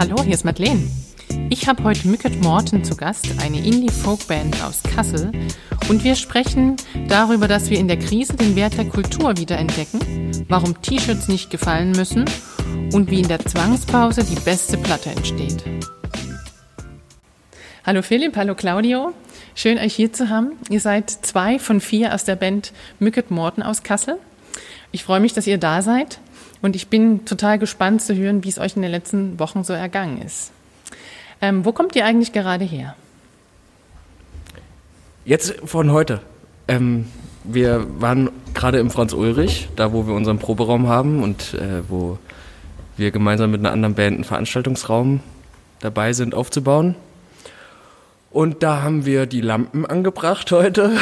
Hallo, hier ist Madeleine. Ich habe heute Mücket Morton zu Gast, eine Indie-Folk-Band aus Kassel. Und wir sprechen darüber, dass wir in der Krise den Wert der Kultur wiederentdecken, warum T-Shirts nicht gefallen müssen und wie in der Zwangspause die beste Platte entsteht. Hallo Philipp, hallo Claudio. Schön, euch hier zu haben. Ihr seid zwei von vier aus der Band Mücket Morton aus Kassel. Ich freue mich, dass ihr da seid und ich bin total gespannt zu hören, wie es euch in den letzten Wochen so ergangen ist. Ähm, wo kommt ihr eigentlich gerade her? Jetzt von heute. Ähm, wir waren gerade im Franz Ulrich, da wo wir unseren Proberaum haben und äh, wo wir gemeinsam mit einer anderen Band einen Veranstaltungsraum dabei sind aufzubauen. Und da haben wir die Lampen angebracht heute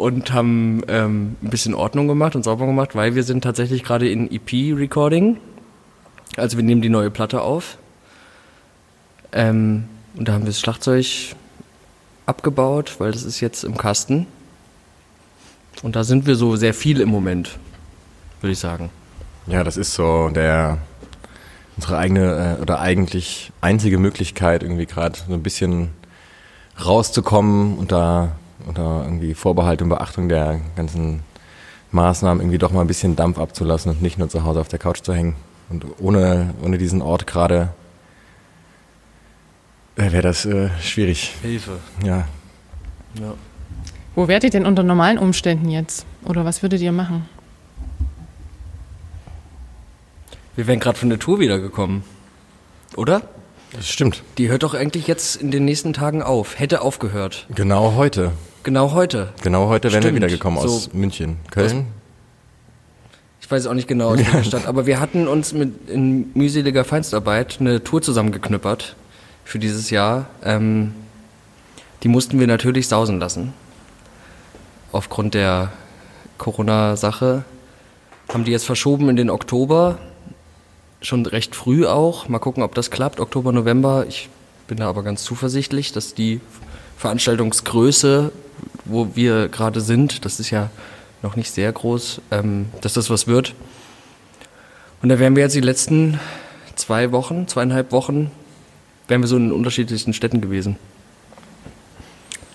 und haben ähm, ein bisschen Ordnung gemacht und sauber gemacht, weil wir sind tatsächlich gerade in EP-Recording. Also wir nehmen die neue Platte auf. Ähm, und da haben wir das Schlagzeug abgebaut, weil das ist jetzt im Kasten. Und da sind wir so sehr viel im Moment, würde ich sagen. Ja, das ist so der unsere eigene äh, oder eigentlich einzige Möglichkeit, irgendwie gerade so ein bisschen rauszukommen unter, unter irgendwie Vorbehalt und Beachtung der ganzen Maßnahmen irgendwie doch mal ein bisschen Dampf abzulassen und nicht nur zu Hause auf der Couch zu hängen. Und ohne, ohne diesen Ort gerade äh, wäre das äh, schwierig. Hilfe. Ja. ja. Wo wärt ihr denn unter normalen Umständen jetzt? Oder was würdet ihr machen? Wir wären gerade von der Tour wiedergekommen. Oder? Das stimmt. Die hört doch eigentlich jetzt in den nächsten Tagen auf. Hätte aufgehört. Genau heute. Genau heute. Genau heute wären wir wiedergekommen aus so München. Köln? ich weiß auch nicht genau aus welcher Stadt, aber wir hatten uns mit in mühseliger Feinstarbeit eine Tour zusammengeknüppert für dieses Jahr. Ähm, die mussten wir natürlich sausen lassen. Aufgrund der Corona-Sache haben die jetzt verschoben in den Oktober schon recht früh auch. Mal gucken, ob das klappt. Oktober, November. Ich bin da aber ganz zuversichtlich, dass die Veranstaltungsgröße, wo wir gerade sind, das ist ja noch nicht sehr groß, ähm, dass das was wird. Und da wären wir jetzt die letzten zwei Wochen, zweieinhalb Wochen, wären wir so in unterschiedlichsten Städten gewesen.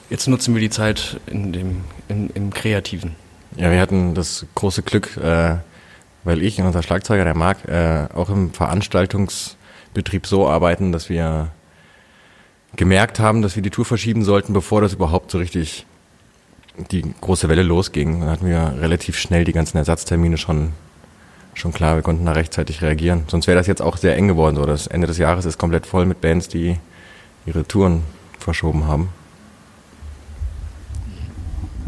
Jetzt nutzen wir die Zeit in dem, in, im Kreativen. Ja, wir hatten das große Glück, äh, weil ich und unser Schlagzeuger, der Marc, äh, auch im Veranstaltungsbetrieb so arbeiten, dass wir gemerkt haben, dass wir die Tour verschieben sollten, bevor das überhaupt so richtig die große Welle losging. Dann hatten wir relativ schnell die ganzen Ersatztermine schon, schon klar. Wir konnten da rechtzeitig reagieren. Sonst wäre das jetzt auch sehr eng geworden. So, das Ende des Jahres ist komplett voll mit Bands, die ihre Touren verschoben haben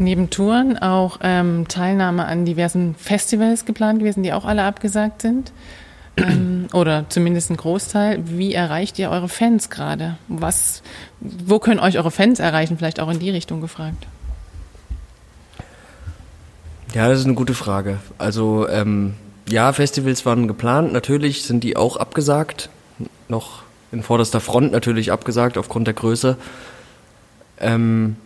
neben Touren auch ähm, Teilnahme an diversen Festivals geplant gewesen, die auch alle abgesagt sind. Ähm, oder zumindest ein Großteil. Wie erreicht ihr eure Fans gerade? Wo können euch eure Fans erreichen? Vielleicht auch in die Richtung gefragt. Ja, das ist eine gute Frage. Also ähm, ja, Festivals waren geplant. Natürlich sind die auch abgesagt. Noch in vorderster Front natürlich abgesagt aufgrund der Größe. Ähm,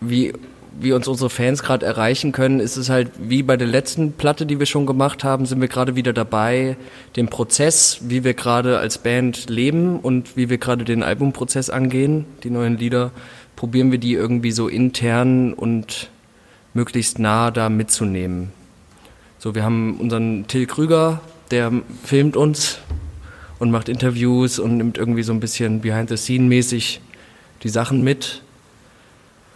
wie wie uns unsere Fans gerade erreichen können, ist es halt wie bei der letzten Platte, die wir schon gemacht haben, sind wir gerade wieder dabei, den Prozess, wie wir gerade als Band leben und wie wir gerade den Albumprozess angehen, die neuen Lieder, probieren wir die irgendwie so intern und möglichst nah da mitzunehmen. So, wir haben unseren Till Krüger, der filmt uns und macht Interviews und nimmt irgendwie so ein bisschen behind-the-scene-mäßig die Sachen mit.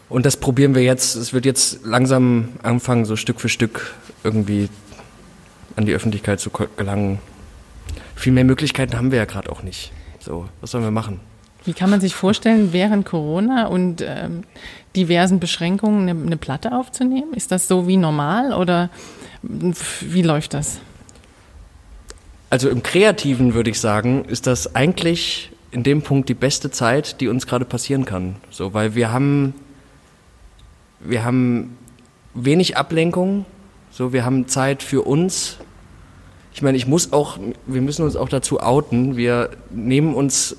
Und das probieren wir jetzt. Es wird jetzt langsam anfangen, so Stück für Stück irgendwie an die Öffentlichkeit zu gelangen. Viel mehr Möglichkeiten haben wir ja gerade auch nicht. So, was sollen wir machen? Wie kann man sich vorstellen, während Corona und ähm, diversen Beschränkungen eine, eine Platte aufzunehmen? Ist das so wie normal oder wie läuft das? Also im Kreativen würde ich sagen, ist das eigentlich in dem Punkt die beste Zeit, die uns gerade passieren kann. So, weil wir haben wir haben wenig Ablenkung, so wir haben Zeit für uns. Ich meine, ich muss auch, wir müssen uns auch dazu outen. Wir nehmen uns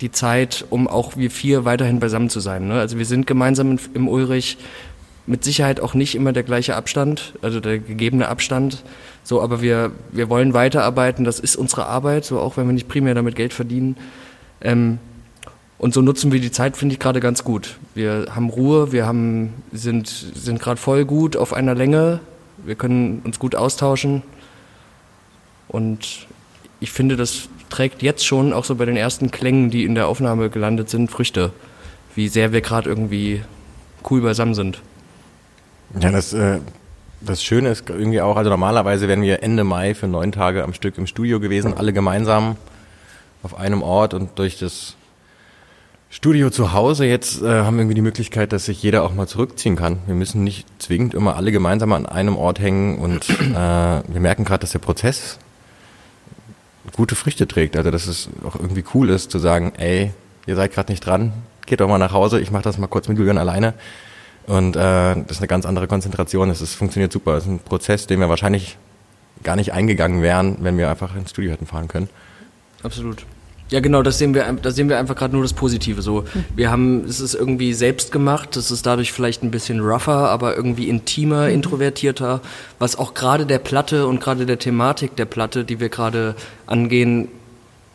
die Zeit, um auch wir vier weiterhin beisammen zu sein. Ne? Also wir sind gemeinsam im Ulrich, mit Sicherheit auch nicht immer der gleiche Abstand, also der gegebene Abstand. So, aber wir, wir wollen weiterarbeiten, das ist unsere Arbeit, so auch wenn wir nicht primär damit Geld verdienen. Ähm, und so nutzen wir die Zeit, finde ich, gerade ganz gut. Wir haben Ruhe, wir haben, sind, sind gerade voll gut auf einer Länge, wir können uns gut austauschen. Und ich finde, das trägt jetzt schon auch so bei den ersten Klängen, die in der Aufnahme gelandet sind, Früchte. Wie sehr wir gerade irgendwie cool beisammen sind. Ja, das, äh, das Schöne ist irgendwie auch, also normalerweise wären wir Ende Mai für neun Tage am Stück im Studio gewesen, alle gemeinsam auf einem Ort und durch das Studio zu Hause. Jetzt äh, haben wir irgendwie die Möglichkeit, dass sich jeder auch mal zurückziehen kann. Wir müssen nicht zwingend immer alle gemeinsam an einem Ort hängen und äh, wir merken gerade, dass der Prozess gute Früchte trägt. Also dass es auch irgendwie cool ist zu sagen, ey, ihr seid gerade nicht dran, geht doch mal nach Hause, ich mache das mal kurz mit Julian alleine. Und äh, das ist eine ganz andere Konzentration. Es funktioniert super. Es ist ein Prozess, den wir wahrscheinlich gar nicht eingegangen wären, wenn wir einfach ins Studio hätten fahren können. Absolut. Ja, genau, das sehen wir, da sehen wir einfach gerade nur das Positive. So, wir haben, es ist irgendwie selbst gemacht, es ist dadurch vielleicht ein bisschen rougher, aber irgendwie intimer, mhm. introvertierter, was auch gerade der Platte und gerade der Thematik der Platte, die wir gerade angehen,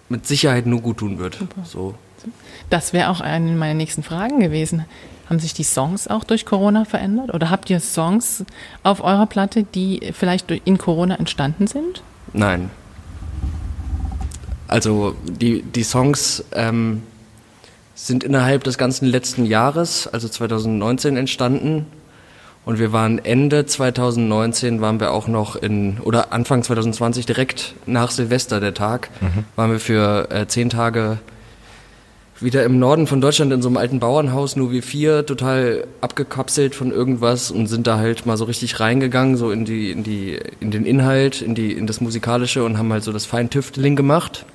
mit Sicherheit nur gut tun wird. Super. So. Das wäre auch eine meiner nächsten Fragen gewesen. Haben sich die Songs auch durch Corona verändert? Oder habt ihr Songs auf eurer Platte, die vielleicht in Corona entstanden sind? Nein, also die, die Songs ähm, sind innerhalb des ganzen letzten Jahres, also 2019, entstanden. Und wir waren Ende 2019, waren wir auch noch in, oder Anfang 2020, direkt nach Silvester, der Tag, mhm. waren wir für äh, zehn Tage wieder im Norden von Deutschland in so einem alten Bauernhaus, nur wir vier, total abgekapselt von irgendwas und sind da halt mal so richtig reingegangen, so in die, in die, in den Inhalt, in die, in das Musikalische und haben halt so das Feintüfteling gemacht.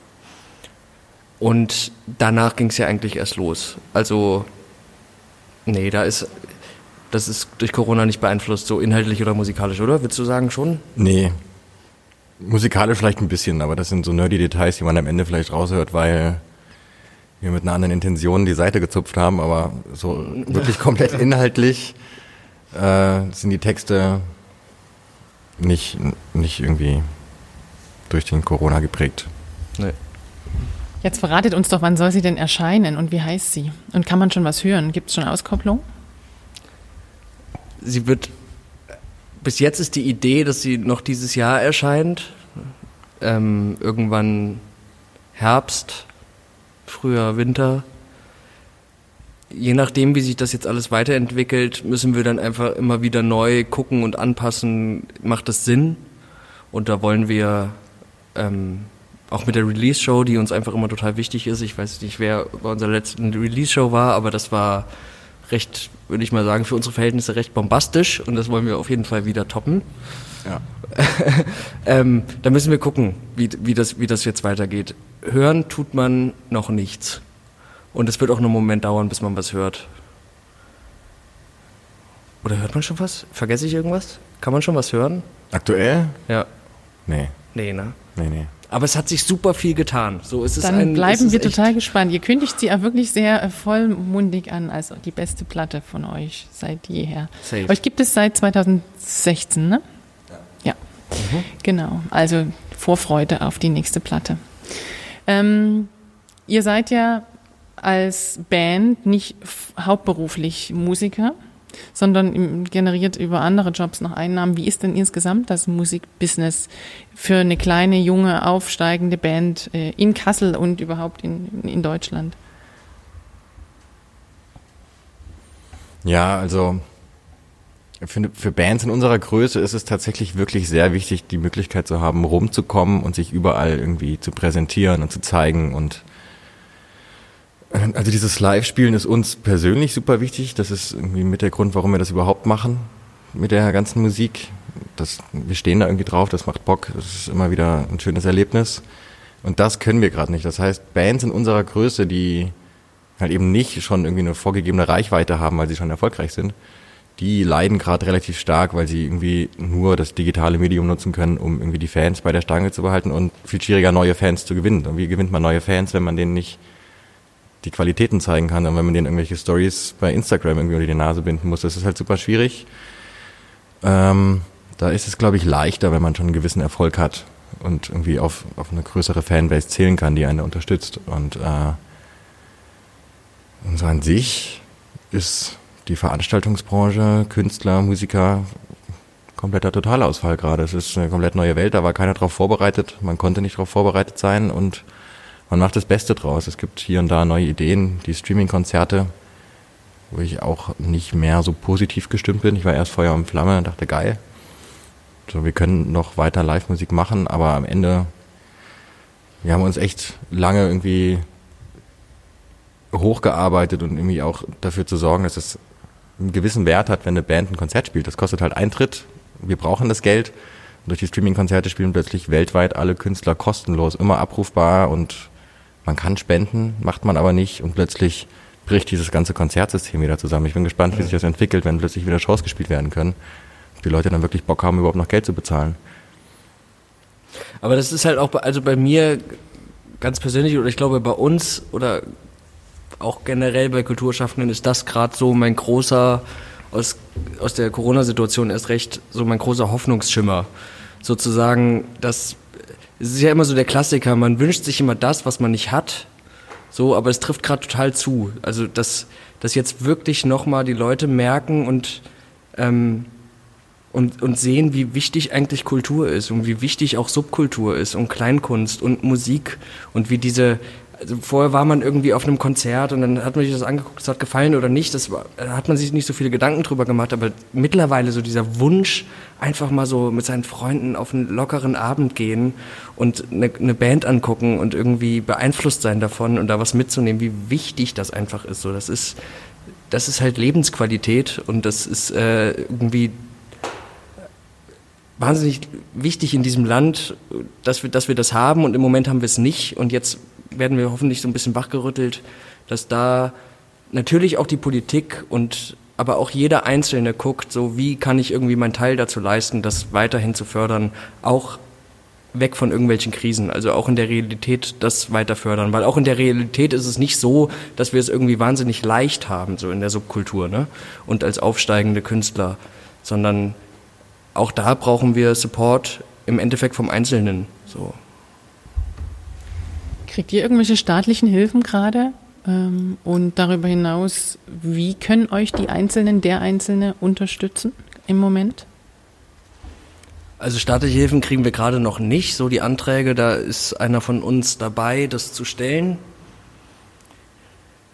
Und danach ging es ja eigentlich erst los. Also, nee, da ist, das ist durch Corona nicht beeinflusst, so inhaltlich oder musikalisch, oder? Willst du sagen schon? Nee. Musikalisch vielleicht ein bisschen, aber das sind so nerdy Details, die man am Ende vielleicht raushört, weil wir mit einer anderen Intention die Seite gezupft haben, aber so wirklich komplett inhaltlich äh, sind die Texte nicht, nicht irgendwie durch den Corona geprägt. Nee. Jetzt verratet uns doch, wann soll sie denn erscheinen und wie heißt sie? Und kann man schon was hören? Gibt es schon Auskopplung? Sie wird, bis jetzt ist die Idee, dass sie noch dieses Jahr erscheint. Ähm, irgendwann Herbst, früher Winter. Je nachdem, wie sich das jetzt alles weiterentwickelt, müssen wir dann einfach immer wieder neu gucken und anpassen, macht das Sinn? Und da wollen wir ähm, auch mit der Release-Show, die uns einfach immer total wichtig ist. Ich weiß nicht, wer bei unserer letzten Release-Show war, aber das war recht, würde ich mal sagen, für unsere Verhältnisse recht bombastisch und das wollen wir auf jeden Fall wieder toppen. Ja. ähm, da müssen wir gucken, wie, wie, das, wie das jetzt weitergeht. Hören tut man noch nichts. Und es wird auch einen Moment dauern, bis man was hört. Oder hört man schon was? Vergesse ich irgendwas? Kann man schon was hören? Aktuell? Ja. Nee. Nee, ne? Nee, nee. Aber es hat sich super viel getan. So ist Dann es ein, bleiben wir total gespannt. Ihr kündigt sie auch wirklich sehr äh, vollmundig an als die beste Platte von euch seit jeher. Safe. Euch gibt es seit 2016, ne? Ja. Ja, mhm. genau. Also Vorfreude auf die nächste Platte. Ähm, ihr seid ja als Band nicht hauptberuflich Musiker sondern generiert über andere Jobs noch Einnahmen. Wie ist denn insgesamt das Musikbusiness für eine kleine, junge, aufsteigende Band äh, in Kassel und überhaupt in, in Deutschland? Ja, also für, für Bands in unserer Größe ist es tatsächlich wirklich sehr wichtig, die Möglichkeit zu haben, rumzukommen und sich überall irgendwie zu präsentieren und zu zeigen und also dieses Live-Spielen ist uns persönlich super wichtig. Das ist irgendwie mit der Grund, warum wir das überhaupt machen mit der ganzen Musik. Das, wir stehen da irgendwie drauf, das macht Bock, das ist immer wieder ein schönes Erlebnis. Und das können wir gerade nicht. Das heißt, Bands in unserer Größe, die halt eben nicht schon irgendwie eine vorgegebene Reichweite haben, weil sie schon erfolgreich sind, die leiden gerade relativ stark, weil sie irgendwie nur das digitale Medium nutzen können, um irgendwie die Fans bei der Stange zu behalten und viel schwieriger neue Fans zu gewinnen. Und wie gewinnt man neue Fans, wenn man denen nicht die Qualitäten zeigen kann. Und wenn man denen irgendwelche Stories bei Instagram irgendwie unter die Nase binden muss, das ist halt super schwierig. Ähm, da ist es, glaube ich, leichter, wenn man schon einen gewissen Erfolg hat und irgendwie auf, auf eine größere Fanbase zählen kann, die einen unterstützt. Und, äh, und so an sich ist die Veranstaltungsbranche, Künstler, Musiker, kompletter Totalausfall gerade. Es ist eine komplett neue Welt, da war keiner darauf vorbereitet, man konnte nicht darauf vorbereitet sein und man macht das Beste draus. Es gibt hier und da neue Ideen, die Streaming-Konzerte, wo ich auch nicht mehr so positiv gestimmt bin. Ich war erst Feuer und Flamme und dachte, geil. So, wir können noch weiter Live-Musik machen, aber am Ende, wir haben uns echt lange irgendwie hochgearbeitet und irgendwie auch dafür zu sorgen, dass es einen gewissen Wert hat, wenn eine Band ein Konzert spielt. Das kostet halt Eintritt. Wir brauchen das Geld. Und durch die Streaming-Konzerte spielen plötzlich weltweit alle Künstler kostenlos, immer abrufbar und man kann spenden, macht man aber nicht und plötzlich bricht dieses ganze Konzertsystem wieder zusammen. Ich bin gespannt, wie sich das entwickelt, wenn plötzlich wieder Shows gespielt werden können. Ob die Leute dann wirklich Bock haben, überhaupt noch Geld zu bezahlen. Aber das ist halt auch, bei, also bei mir ganz persönlich oder ich glaube bei uns oder auch generell bei Kulturschaffenden ist das gerade so mein großer, aus, aus der Corona-Situation erst recht, so mein großer Hoffnungsschimmer. Sozusagen, dass es ist ja immer so der Klassiker, man wünscht sich immer das, was man nicht hat, so, aber es trifft gerade total zu. Also, dass, dass jetzt wirklich nochmal die Leute merken und, ähm, und, und sehen, wie wichtig eigentlich Kultur ist und wie wichtig auch Subkultur ist und Kleinkunst und Musik und wie diese, also vorher war man irgendwie auf einem Konzert und dann hat man sich das angeguckt, es hat gefallen oder nicht, das war, da hat man sich nicht so viele Gedanken drüber gemacht, aber mittlerweile so dieser Wunsch, einfach mal so mit seinen Freunden auf einen lockeren Abend gehen und eine, eine Band angucken und irgendwie beeinflusst sein davon und da was mitzunehmen, wie wichtig das einfach ist. So, das ist, das ist halt Lebensqualität und das ist äh, irgendwie wahnsinnig wichtig in diesem Land, dass wir, dass wir das haben und im Moment haben wir es nicht und jetzt werden wir hoffentlich so ein bisschen wachgerüttelt, dass da natürlich auch die Politik und aber auch jeder Einzelne guckt, so wie kann ich irgendwie meinen Teil dazu leisten, das weiterhin zu fördern, auch weg von irgendwelchen Krisen, also auch in der Realität das weiter fördern, weil auch in der Realität ist es nicht so, dass wir es irgendwie wahnsinnig leicht haben, so in der Subkultur, ne? Und als aufsteigende Künstler, sondern auch da brauchen wir Support im Endeffekt vom Einzelnen, so. Kriegt ihr irgendwelche staatlichen Hilfen gerade? Ähm, und darüber hinaus, wie können euch die Einzelnen, der Einzelne unterstützen im Moment? Also staatliche Hilfen kriegen wir gerade noch nicht. So die Anträge, da ist einer von uns dabei, das zu stellen.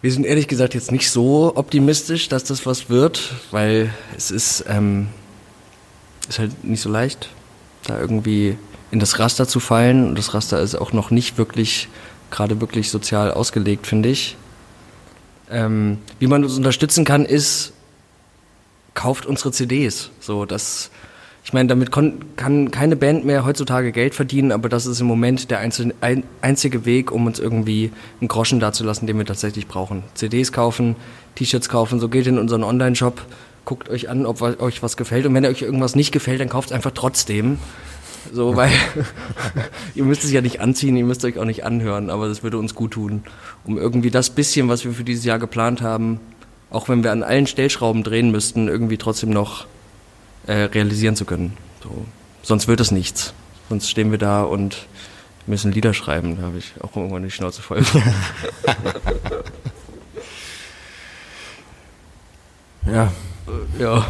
Wir sind ehrlich gesagt jetzt nicht so optimistisch, dass das was wird, weil es ist, ähm, ist halt nicht so leicht, da irgendwie in das Raster zu fallen. Und das Raster ist auch noch nicht wirklich gerade wirklich sozial ausgelegt, finde ich. Ähm, wie man uns unterstützen kann, ist, kauft unsere CDs. So, das, ich meine, damit kann keine Band mehr heutzutage Geld verdienen, aber das ist im Moment der einzelne, ein, einzige Weg, um uns irgendwie einen Groschen dazulassen, den wir tatsächlich brauchen. CDs kaufen, T-Shirts kaufen, so geht in unseren Online-Shop, guckt euch an, ob euch was gefällt und wenn euch irgendwas nicht gefällt, dann kauft es einfach trotzdem. So, weil ihr müsst es ja nicht anziehen, ihr müsst euch auch nicht anhören, aber das würde uns gut tun, um irgendwie das bisschen, was wir für dieses Jahr geplant haben, auch wenn wir an allen Stellschrauben drehen müssten, irgendwie trotzdem noch äh, realisieren zu können. So. Sonst wird es nichts. Sonst stehen wir da und müssen Lieder schreiben. Da habe ich auch irgendwann die Schnauze voll. ja. Ja.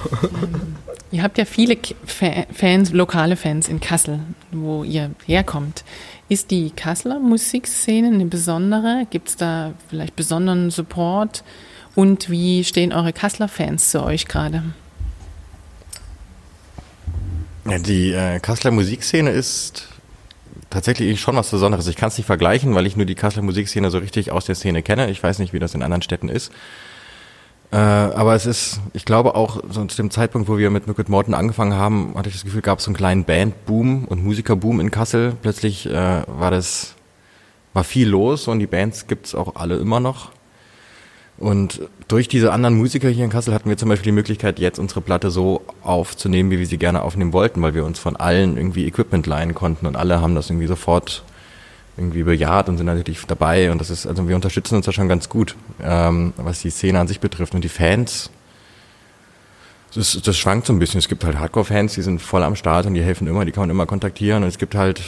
Ihr habt ja viele Fans, lokale Fans in Kassel, wo ihr herkommt. Ist die Kasseler Musikszene eine besondere? Gibt es da vielleicht besonderen Support? Und wie stehen eure Kasseler Fans zu euch gerade? Ja, die äh, Kasseler Musikszene ist tatsächlich schon was Besonderes. Ich kann es nicht vergleichen, weil ich nur die Kasseler Musikszene so richtig aus der Szene kenne. Ich weiß nicht, wie das in anderen Städten ist. Äh, aber es ist, ich glaube auch, so zu dem Zeitpunkt, wo wir mit Mücket Morton angefangen haben, hatte ich das Gefühl, gab es so einen kleinen Bandboom und Musikerboom in Kassel. Plötzlich äh, war das, war viel los und die Bands gibt's auch alle immer noch. Und durch diese anderen Musiker hier in Kassel hatten wir zum Beispiel die Möglichkeit, jetzt unsere Platte so aufzunehmen, wie wir sie gerne aufnehmen wollten, weil wir uns von allen irgendwie Equipment leihen konnten und alle haben das irgendwie sofort irgendwie bejaht und sind natürlich dabei und das ist, also wir unterstützen uns da schon ganz gut, ähm, was die Szene an sich betrifft und die Fans, das, das schwankt so ein bisschen. Es gibt halt Hardcore-Fans, die sind voll am Start und die helfen immer, die kann man immer kontaktieren und es gibt halt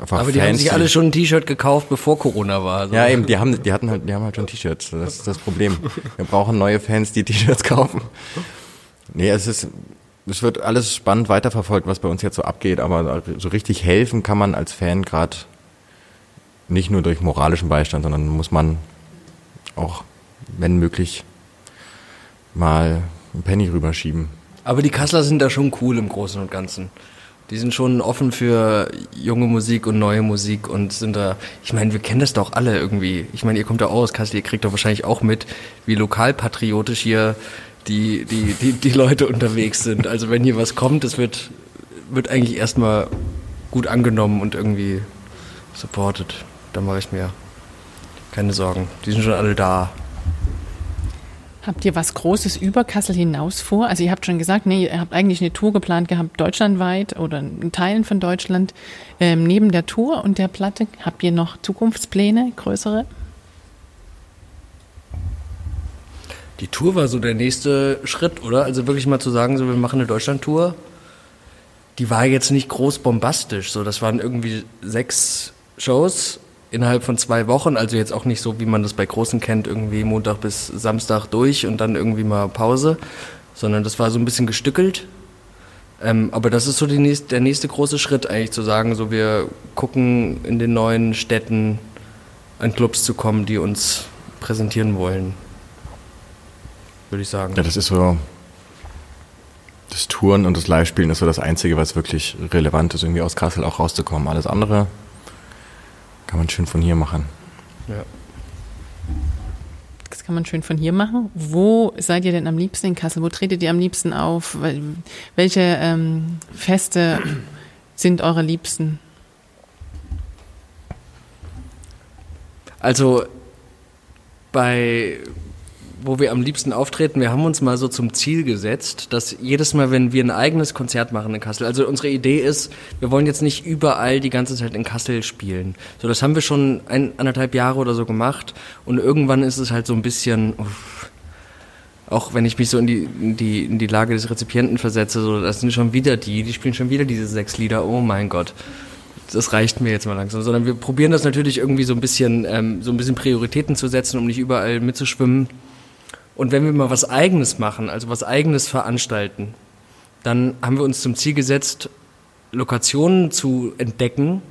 einfach Aber die Fans, haben sich alle schon ein T-Shirt gekauft, bevor Corona war. So. Ja, eben, die haben, die hatten halt, die haben halt schon T-Shirts. Das ist das Problem. Wir brauchen neue Fans, die T-Shirts kaufen. Nee, es ist, es wird alles spannend weiterverfolgt, was bei uns jetzt so abgeht, aber so richtig helfen kann man als Fan gerade nicht nur durch moralischen Beistand, sondern muss man auch, wenn möglich, mal einen Penny rüberschieben. Aber die Kassler sind da schon cool im Großen und Ganzen. Die sind schon offen für junge Musik und neue Musik und sind da, ich meine, wir kennen das doch alle irgendwie. Ich meine, ihr kommt da auch aus Kassel, ihr kriegt doch wahrscheinlich auch mit, wie lokalpatriotisch hier die, die, die, die Leute unterwegs sind. Also wenn hier was kommt, das wird, wird eigentlich erstmal gut angenommen und irgendwie supported. Da mache ich mir keine Sorgen. Die sind schon alle da. Habt ihr was Großes über Kassel hinaus vor? Also ihr habt schon gesagt, nee, ihr habt eigentlich eine Tour geplant gehabt, deutschlandweit oder in Teilen von Deutschland. Ähm, neben der Tour und der Platte, habt ihr noch Zukunftspläne, größere? Die Tour war so der nächste Schritt, oder? Also wirklich mal zu sagen, so wir machen eine Deutschlandtour. Die war jetzt nicht groß bombastisch, so das waren irgendwie sechs Shows innerhalb von zwei Wochen, also jetzt auch nicht so, wie man das bei Großen kennt, irgendwie Montag bis Samstag durch und dann irgendwie mal Pause, sondern das war so ein bisschen gestückelt. Ähm, aber das ist so nächste, der nächste große Schritt eigentlich zu sagen, so wir gucken in den neuen Städten an Clubs zu kommen, die uns präsentieren wollen würde ich sagen. Ja, das ist so. Das Touren und das Live-Spielen ist so das Einzige, was wirklich relevant ist, irgendwie aus Kassel auch rauszukommen. Alles andere kann man schön von hier machen. Ja. Das kann man schön von hier machen. Wo seid ihr denn am liebsten in Kassel? Wo tretet ihr am liebsten auf? Welche ähm, Feste sind eure Liebsten? Also bei wo wir am liebsten auftreten, wir haben uns mal so zum Ziel gesetzt, dass jedes Mal, wenn wir ein eigenes Konzert machen in Kassel, also unsere Idee ist, wir wollen jetzt nicht überall die ganze Zeit in Kassel spielen. So, das haben wir schon ein, anderthalb Jahre oder so gemacht und irgendwann ist es halt so ein bisschen, uff, auch wenn ich mich so in die, in die, in die Lage des Rezipienten versetze, so, das sind schon wieder die, die spielen schon wieder diese sechs Lieder, oh mein Gott das reicht mir jetzt mal langsam, sondern wir probieren das natürlich irgendwie so ein bisschen, ähm, so ein bisschen Prioritäten zu setzen, um nicht überall mitzuschwimmen. Und wenn wir mal was Eigenes machen, also was Eigenes veranstalten, dann haben wir uns zum Ziel gesetzt, Lokationen zu entdecken,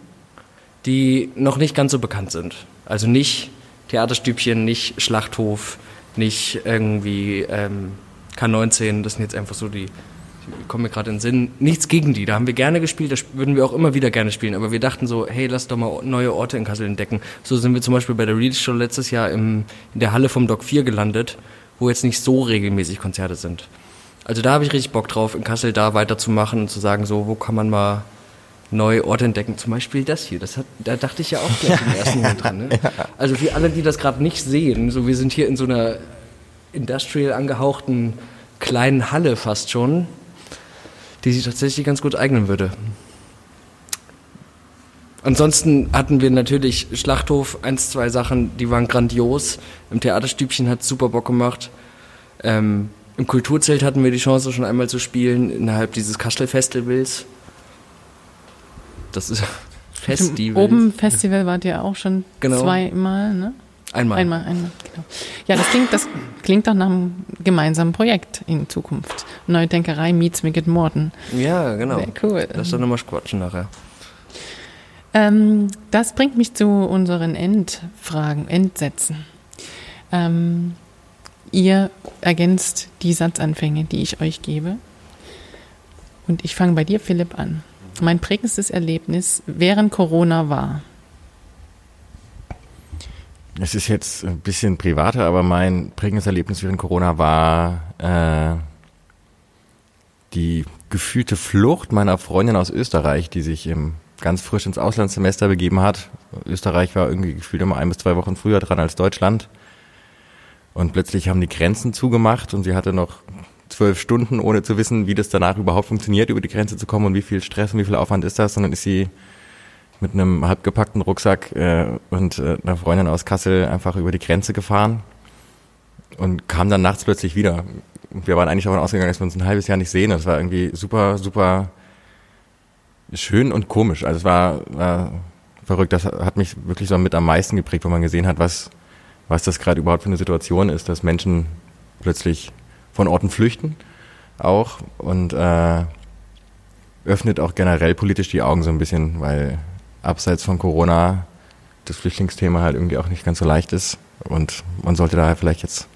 die noch nicht ganz so bekannt sind. Also nicht Theaterstübchen, nicht Schlachthof, nicht irgendwie ähm, K19, das sind jetzt einfach so die, die kommen mir gerade in den Sinn. Nichts gegen die, da haben wir gerne gespielt, da würden wir auch immer wieder gerne spielen, aber wir dachten so, hey, lass doch mal neue Orte in Kassel entdecken. So sind wir zum Beispiel bei der Real Show letztes Jahr im, in der Halle vom Doc 4 gelandet wo jetzt nicht so regelmäßig Konzerte sind. Also da habe ich richtig Bock drauf, in Kassel da weiterzumachen und zu sagen, so, wo kann man mal neue Orte entdecken. Zum Beispiel das hier. Das hat, da dachte ich ja auch gleich im ersten Moment dran. Ne? Also für alle, die das gerade nicht sehen, so wir sind hier in so einer industrial angehauchten kleinen Halle fast schon, die sich tatsächlich ganz gut eignen würde. Ansonsten hatten wir natürlich Schlachthof, eins, zwei Sachen, die waren grandios. Im Theaterstübchen hat super Bock gemacht. Ähm, Im Kulturzelt hatten wir die Chance, schon einmal zu spielen, innerhalb dieses Kastel-Festivals. Das ist Festival. Oben Festival wart ihr auch schon genau. zweimal, ne? Einmal. Einmal, einmal, genau. Ja, das klingt, das klingt doch nach einem gemeinsamen Projekt in Zukunft. Neudenkerei meets Mickett Morton. Ja, genau. Sehr cool. Lass doch nochmal quatschen nachher. Ähm, das bringt mich zu unseren Endfragen, Endsätzen. Ähm, ihr ergänzt die Satzanfänge, die ich euch gebe. Und ich fange bei dir, Philipp, an. Mein prägendstes Erlebnis während Corona war. Es ist jetzt ein bisschen privater, aber mein prägendes Erlebnis während Corona war äh, die gefühlte Flucht meiner Freundin aus Österreich, die sich im ganz frisch ins Auslandssemester begeben hat. Österreich war irgendwie gefühlt immer ein bis zwei Wochen früher dran als Deutschland. Und plötzlich haben die Grenzen zugemacht und sie hatte noch zwölf Stunden, ohne zu wissen, wie das danach überhaupt funktioniert, über die Grenze zu kommen und wie viel Stress und wie viel Aufwand ist das. Und dann ist sie mit einem halbgepackten Rucksack äh, und äh, einer Freundin aus Kassel einfach über die Grenze gefahren und kam dann nachts plötzlich wieder. Wir waren eigentlich davon ausgegangen, dass wir uns ein halbes Jahr nicht sehen. Das war irgendwie super, super schön und komisch. Also es war, war verrückt. Das hat mich wirklich so mit am meisten geprägt, wo man gesehen hat, was, was das gerade überhaupt für eine Situation ist, dass Menschen plötzlich von Orten flüchten auch und äh, öffnet auch generell politisch die Augen so ein bisschen, weil abseits von Corona das Flüchtlingsthema halt irgendwie auch nicht ganz so leicht ist und man sollte da vielleicht jetzt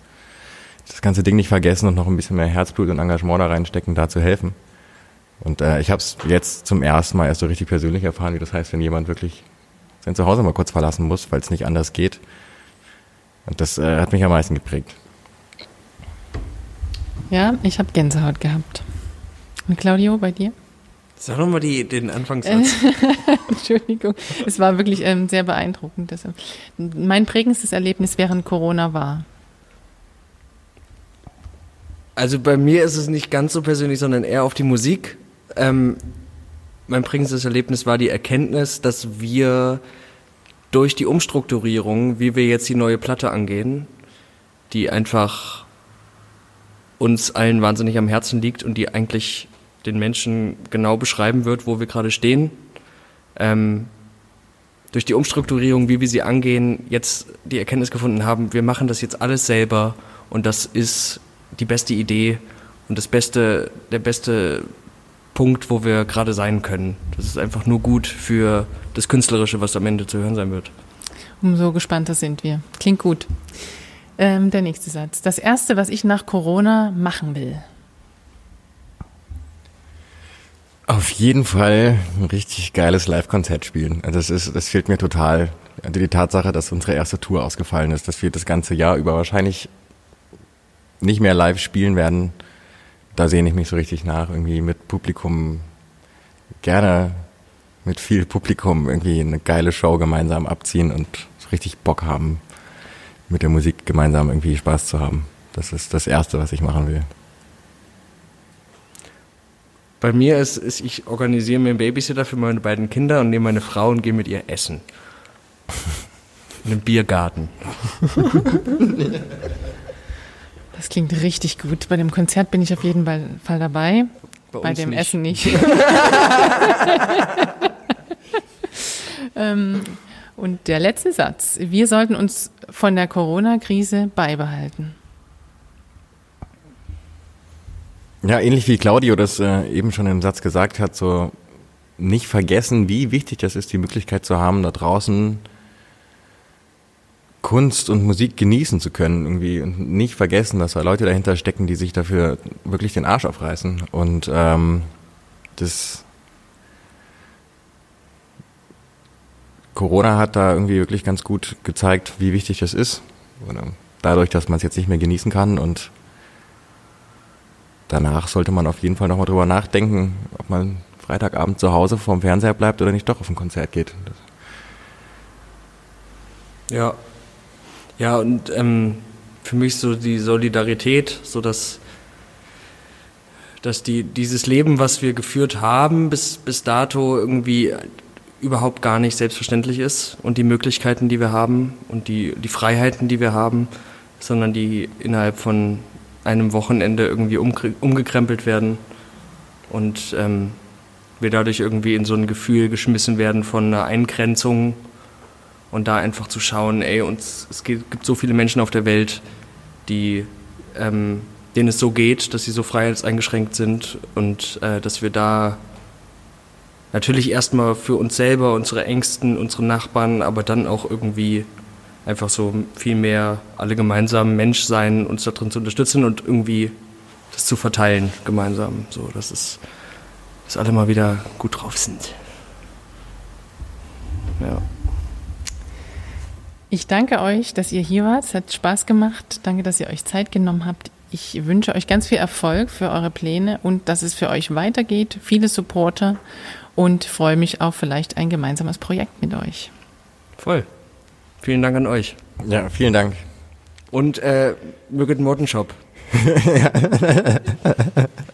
das ganze Ding nicht vergessen und noch ein bisschen mehr Herzblut und Engagement da reinstecken, da zu helfen. Und äh, ich habe es jetzt zum ersten Mal erst so richtig persönlich erfahren, wie das heißt, wenn jemand wirklich sein Zuhause mal kurz verlassen muss, weil es nicht anders geht. Und das äh, hat mich am meisten geprägt. Ja, ich habe Gänsehaut gehabt. Und Claudio, bei dir? Sag nochmal den Anfangssatz. Entschuldigung, es war wirklich ähm, sehr beeindruckend. Das, mein prägendstes Erlebnis während Corona war. Also bei mir ist es nicht ganz so persönlich, sondern eher auf die Musik. Ähm, mein prägendstes Erlebnis war die Erkenntnis, dass wir durch die Umstrukturierung, wie wir jetzt die neue Platte angehen, die einfach uns allen wahnsinnig am Herzen liegt und die eigentlich den Menschen genau beschreiben wird, wo wir gerade stehen. Ähm, durch die Umstrukturierung, wie wir sie angehen, jetzt die Erkenntnis gefunden haben, wir machen das jetzt alles selber und das ist die beste Idee und das beste, der beste Punkt, wo wir gerade sein können. Das ist einfach nur gut für das Künstlerische, was am Ende zu hören sein wird. Umso gespannter sind wir. Klingt gut. Ähm, der nächste Satz. Das erste, was ich nach Corona machen will. Auf jeden Fall ein richtig geiles Live-Konzert spielen. Also das ist, das fehlt mir total. Also die Tatsache, dass unsere erste Tour ausgefallen ist, dass wir das ganze Jahr über wahrscheinlich nicht mehr live spielen werden, da sehne ich mich so richtig nach, irgendwie mit Publikum, gerne mit viel Publikum irgendwie eine geile Show gemeinsam abziehen und so richtig Bock haben, mit der Musik gemeinsam irgendwie Spaß zu haben. Das ist das Erste, was ich machen will. Bei mir ist, ist ich organisiere mir einen Babysitter für meine beiden Kinder und nehme meine Frau und gehe mit ihr essen. In einem Biergarten. Das klingt richtig gut. Bei dem Konzert bin ich auf jeden Fall dabei. Bei, Bei dem nicht. Essen nicht. ähm, und der letzte Satz. Wir sollten uns von der Corona-Krise beibehalten. Ja, ähnlich wie Claudio das äh, eben schon im Satz gesagt hat, so nicht vergessen, wie wichtig das ist, die Möglichkeit zu haben, da draußen Kunst und Musik genießen zu können irgendwie und nicht vergessen, dass da Leute dahinter stecken, die sich dafür wirklich den Arsch aufreißen und ähm, das Corona hat da irgendwie wirklich ganz gut gezeigt, wie wichtig das ist. Dadurch, dass man es jetzt nicht mehr genießen kann und danach sollte man auf jeden Fall nochmal drüber nachdenken, ob man Freitagabend zu Hause vorm Fernseher bleibt oder nicht doch auf ein Konzert geht. Ja, ja, und ähm, für mich so die Solidarität, so dass, dass die, dieses Leben, was wir geführt haben, bis, bis dato irgendwie überhaupt gar nicht selbstverständlich ist. Und die Möglichkeiten, die wir haben und die, die Freiheiten, die wir haben, sondern die innerhalb von einem Wochenende irgendwie umgekrempelt werden und ähm, wir dadurch irgendwie in so ein Gefühl geschmissen werden von einer Eingrenzung und da einfach zu schauen, ey, uns, es gibt so viele Menschen auf der Welt, die, ähm, denen es so geht, dass sie so freiheitseingeschränkt sind und äh, dass wir da natürlich erstmal für uns selber, unsere Ängsten, unsere Nachbarn, aber dann auch irgendwie einfach so viel mehr alle gemeinsam Mensch sein, uns da drin zu unterstützen und irgendwie das zu verteilen gemeinsam. So, dass es, dass alle mal wieder gut drauf sind. Ja. Ich danke euch, dass ihr hier wart. Es hat Spaß gemacht. Danke, dass ihr euch Zeit genommen habt. Ich wünsche euch ganz viel Erfolg für eure Pläne und dass es für euch weitergeht. Viele Supporter und freue mich auf vielleicht ein gemeinsames Projekt mit euch. Voll. Vielen Dank an euch. Ja, vielen Dank. Und äh, möget Morten Shop.